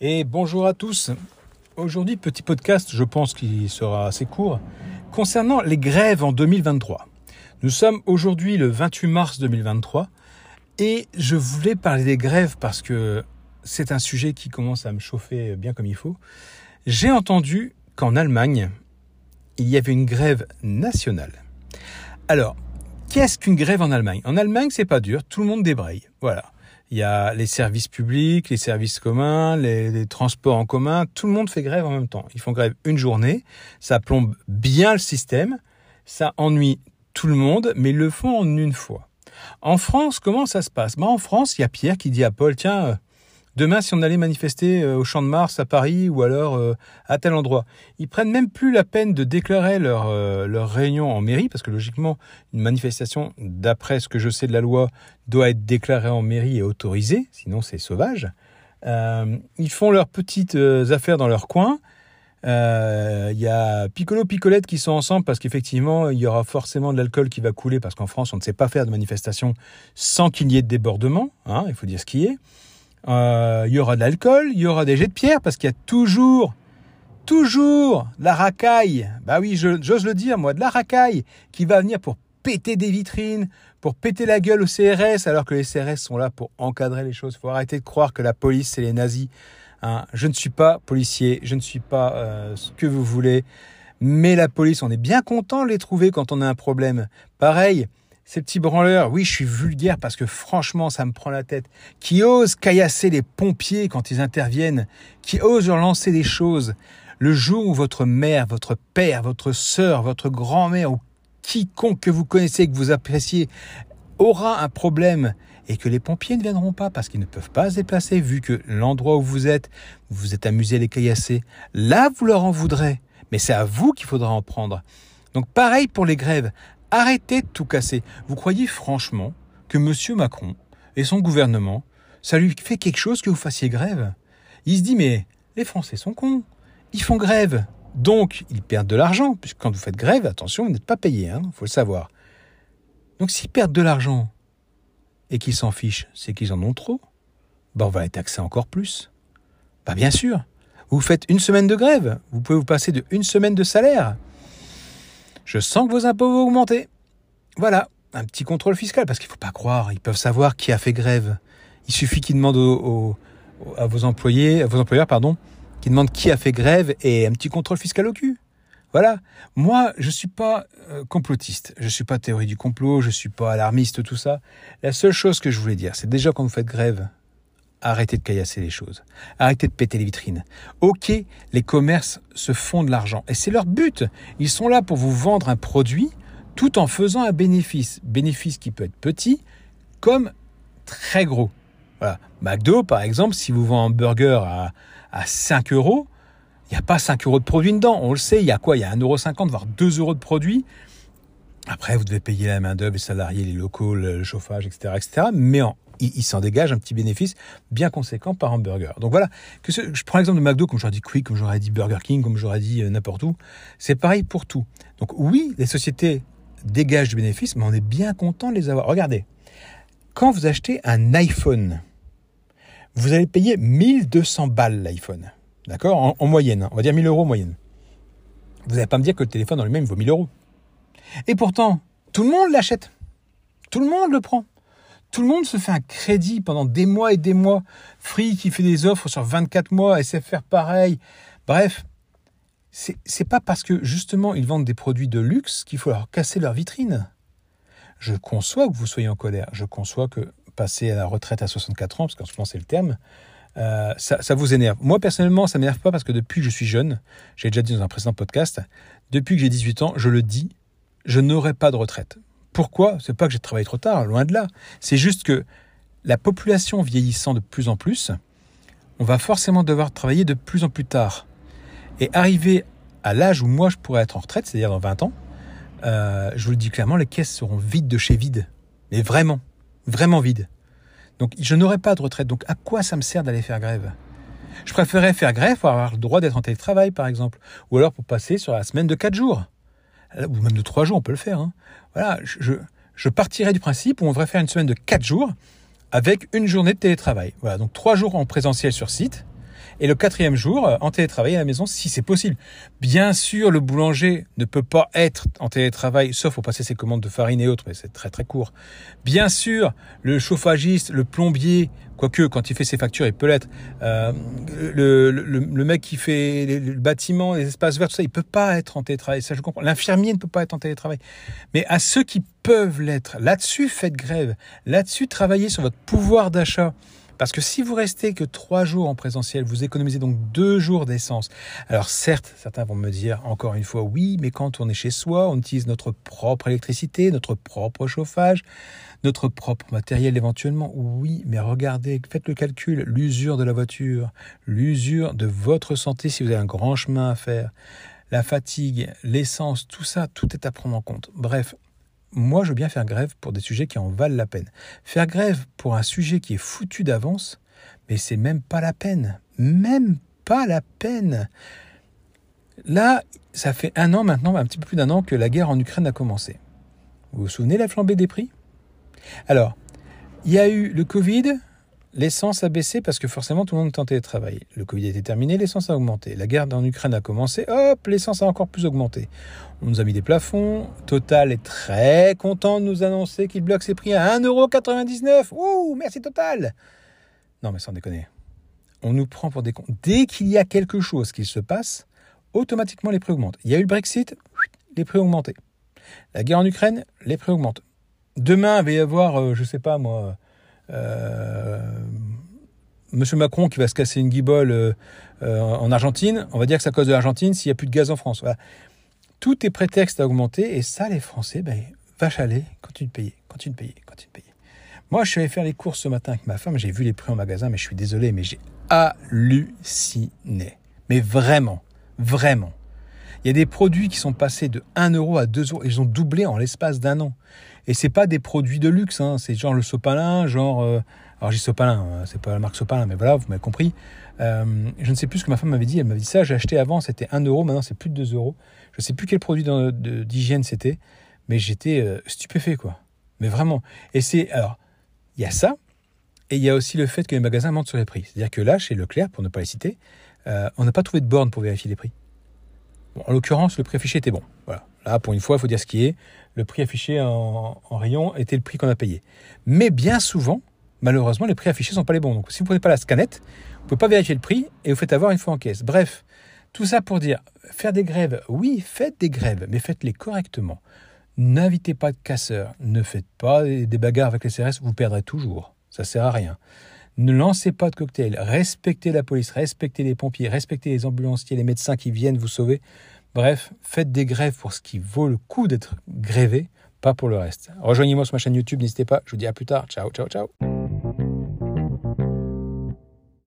Et bonjour à tous. Aujourd'hui, petit podcast, je pense qu'il sera assez court, concernant les grèves en 2023. Nous sommes aujourd'hui le 28 mars 2023 et je voulais parler des grèves parce que c'est un sujet qui commence à me chauffer bien comme il faut. J'ai entendu qu'en Allemagne, il y avait une grève nationale. Alors, qu'est-ce qu'une grève en Allemagne? En Allemagne, c'est pas dur, tout le monde débraye. Voilà. Il y a les services publics, les services communs, les, transports en commun. Tout le monde fait grève en même temps. Ils font grève une journée. Ça plombe bien le système. Ça ennuie tout le monde, mais ils le font en une fois. En France, comment ça se passe? Ben, En France, il y a Pierre qui dit à Paul, tiens, euh, Demain, si on allait manifester euh, au Champ de Mars à Paris ou alors euh, à tel endroit, ils prennent même plus la peine de déclarer leur, euh, leur réunion en mairie, parce que logiquement, une manifestation, d'après ce que je sais de la loi, doit être déclarée en mairie et autorisée, sinon c'est sauvage. ils font leurs petites affaires dans leur coin. Il y a Piccolo Picolette qui sont ensemble parce qu'effectivement, il y aura forcément de l'alcool qui va couler parce qu'en France, on ne sait pas faire de manifestation sans qu'il y ait de débordement. Hein, il faut dire ce qui est. Euh, il y aura de l'alcool, il y aura des jets de pierre, parce qu'il y a toujours, toujours la racaille. Bah oui, j'ose le dire, moi, de la racaille qui va venir pour péter des vitrines, pour péter la gueule au CRS, alors que les CRS sont là pour encadrer les choses. Il faut arrêter de croire que la police, c'est les nazis. Hein. Je ne suis pas policier, je ne suis pas euh, ce que vous voulez. Mais la police, on est bien content de les trouver quand on a un problème. Pareil, ces petits branleurs, oui, je suis vulgaire parce que franchement, ça me prend la tête, qui osent caillasser les pompiers quand ils interviennent, qui osent leur lancer des choses? Le jour où votre mère, votre père, votre sœur, votre grand-mère ou quiconque que vous connaissez, que vous appréciez, aura un problème et que les pompiers ne viendront pas parce qu'ils ne peuvent pas se déplacer vu que l'endroit où vous êtes, vous vous êtes amusé à les caillasser, là vous leur en voudrez. Mais c'est à vous qu'il faudra en prendre. Donc pareil pour les grèves. Arrêtez de tout casser. Vous croyez franchement que M. Macron et son gouvernement, ça lui fait quelque chose que vous fassiez grève? Il se dit mais les Français sont cons. Ils font grève. Donc ils perdent de l'argent. Puisque quand vous faites grève, attention, vous n'êtes pas payé, il hein, faut le savoir. Donc s'ils perdent de l'argent et qu'ils s'en fichent, c'est qu'ils en ont trop. Ben, on va les taxer encore plus. Bah bien sûr. Vous faites une semaine de grève, vous pouvez vous passer de une semaine de salaire. Je sens que vos impôts vont augmenter. Voilà, un petit contrôle fiscal, parce qu'il ne faut pas croire, ils peuvent savoir qui a fait grève. Il suffit qu'ils demandent à vos employés, à vos employeurs, pardon, qu'ils demandent qui a fait grève et un petit contrôle fiscal au cul. Voilà. Moi, je suis pas euh, complotiste. Je suis pas théorie du complot. Je suis pas alarmiste, tout ça. La seule chose que je voulais dire, c'est déjà quand vous faites grève, arrêtez de caillasser les choses. Arrêtez de péter les vitrines. Ok, les commerces se font de l'argent. Et c'est leur but. Ils sont là pour vous vendre un produit tout en faisant un bénéfice. Bénéfice qui peut être petit comme très gros. McDo, par exemple, si vous vendez un burger à, à 5 euros, il n'y a pas 5 euros de produit dedans. On le sait, il y a quoi? Il y a 1,50€, voire 2 euros de produit. Après, vous devez payer la main-d'œuvre, les salariés, les locaux, le chauffage, etc., etc. Mais il, s'en dégage un petit bénéfice bien conséquent par hamburger. Donc voilà, je prends l'exemple de McDo, comme j'aurais dit Quick, comme j'aurais dit Burger King, comme j'aurais dit euh, n'importe où. C'est pareil pour tout. Donc oui, les sociétés dégagent du bénéfice, mais on est bien content de les avoir. Regardez, quand vous achetez un iPhone, vous allez payer 1200 balles l'iPhone. D'accord? En, moyenne, hein. on va dire 1000 euros en moyenne. Vous n'allez pas me dire que le téléphone en lui-même vaut 1000 euros. Et pourtant, tout le monde l'achète. Tout le monde le prend. Tout le monde se fait un crédit pendant des mois et des mois. Free qui fait des offres sur 24 mois, SFR pareil. Bref, c'est pas parce que justement ils vendent des produits de luxe qu'il faut leur casser leur vitrine. Je conçois que vous soyez en colère. Je conçois que passer à la retraite à 64 ans, parce qu'en ce moment c'est le terme, euh, ça, ça, vous énerve. Moi personnellement, ça m'énerve pas parce que depuis que je suis jeune, j'ai déjà dit dans un précédent podcast, depuis que j'ai 18 ans, je le dis, je n'aurai pas de retraite. Pourquoi? C'est pas que j'ai travaillé trop tard, loin de là. C'est juste que la population vieillissant de plus en plus, on va forcément devoir travailler de plus en plus tard. Et arriver à l'âge où moi je pourrais être en retraite, c'est-à-dire dans 20 ans, euh, je vous le dis clairement, les caisses seront vides de chez vides. Mais vraiment, vraiment vides. Donc je n'aurai pas de retraite. Donc à quoi ça me sert d'aller faire grève? Je préférerais faire grève pour avoir le droit d'être en télétravail, par exemple. Ou alors pour passer sur la semaine de 4 jours ou même de trois jours, on peut le faire. Hein. Voilà, je, je partirais du principe où on devrait faire une semaine de quatre jours avec une journée de télétravail. Voilà, donc trois jours en présentiel sur site Et le quatrième jour, euh, en télétravail à la maison, si c'est possible. Bien sûr, le boulanger ne peut pas être en télétravail, sauf pour passer ses commandes de farine et autres, mais c'est très très court. Bien sûr, le chauffagiste, le plombier, quoique quand il fait ses factures, il peut l'être. Euh, le, le, le, mec qui fait le bâtiment, les espaces verts, tout ça, il peut pas être en télétravail. Ça, je comprends. L'infirmier ne peut pas être en télétravail. Mais à ceux qui peuvent l'être, là-dessus, faites grève. Là-dessus, travaillez sur votre pouvoir d'achat. Parce que si vous restez que trois jours en présentiel, vous économisez donc deux jours d'essence. Alors certes, certains vont me dire encore une fois oui, mais quand on est chez soi, on utilise notre propre électricité, notre propre chauffage, notre propre matériel éventuellement. Oui, mais regardez, faites le calcul, l'usure de la voiture, l'usure de votre santé si vous avez un grand chemin à faire, la fatigue, l'essence, tout ça, tout est à prendre en compte. Bref, moi, je veux bien faire grève pour des sujets qui en valent la peine. Faire grève pour un sujet qui est foutu d'avance, mais c'est même pas la peine. Même pas la peine. Là, ça fait un an maintenant, un petit peu plus d'un an que la guerre en Ukraine a commencé. Vous vous souvenez de la flambée des prix? Alors, il y a eu le Covid, L'essence a baissé parce que forcément tout le monde tentait de travailler. Le Covid a été terminé, l'essence a augmenté. La guerre en Ukraine a commencé, hop, l'essence a encore plus augmenté. On nous a mis des plafonds. Total est très content de nous annoncer qu'il bloque ses prix à 1,99€. Ouh, merci Total Non mais sans déconner. On nous prend pour des cons. Dès qu'il y a quelque chose qui se passe, automatiquement les prix augmentent. Il y a eu le Brexit, les prix ont augmenté. La guerre en Ukraine, les prix augmentent. Demain, il va y avoir, euh, je sais pas moi, euh, Monsieur Macron qui va se casser une guibole euh, euh, en Argentine, on va dire que c'est à cause de l'Argentine s'il n'y a plus de gaz en France. Tout est prétexte à augmenter et ça, les Français, ben, vache aller, continue de payer, continue de payer, continue de payer. Moi, je suis allé faire les courses ce matin avec ma femme, j'ai vu les prix en magasin, mais je suis désolé, mais j'ai halluciné. Mais vraiment, vraiment. Il y a des produits qui sont passés de 1 euro à 2 euros. Ils ont doublé en l'espace d'un an. Et c'est pas des produits de luxe. Hein. C'est genre le sopalin, genre. Euh, alors j'ai sopalin, hein. c'est pas la marque sopalin, mais voilà, vous m'avez compris. Euh, je ne sais plus ce que ma femme m'avait dit. Elle m'avait dit ça. J'ai acheté avant, c'était 1 euro. Maintenant, c'est plus de 2 euros. Je ne sais plus quel produit d'hygiène c'était, mais j'étais euh, stupéfait, quoi. Mais vraiment. Et c'est. Alors, il y a ça. Et il y a aussi le fait que les magasins mentent sur les prix. C'est-à-dire que là, chez Leclerc, pour ne pas les citer, on n'a pas trouvé de borne pour vérifier les prix en l'occurrence, le prix affiché était bon. Voilà. Là, pour une fois, il faut dire ce qui est. Le prix affiché en, rayon était le prix qu'on a payé. Mais bien souvent, malheureusement, les prix affichés ne sont pas les bons. Donc, si vous ne prenez pas la scanette, vous ne pouvez pas vérifier le prix et vous faites avoir une fois en caisse. Bref, tout ça pour dire, faire des grèves, oui, faites des grèves, mais faites-les correctement. N'invitez pas de casseurs, ne faites pas des bagarres avec les CRS, vous perdrez toujours. Ça sert à rien. Ne lancez pas de cocktail. Respectez la police, respectez les pompiers, respectez les ambulanciers, les médecins qui viennent vous sauver. Bref, faites des grèves pour ce qui vaut le coup d'être grévé, pas pour le reste. Rejoignez-moi sur ma chaîne YouTube, n'hésitez pas. Je vous dis à plus tard. Ciao, ciao, ciao.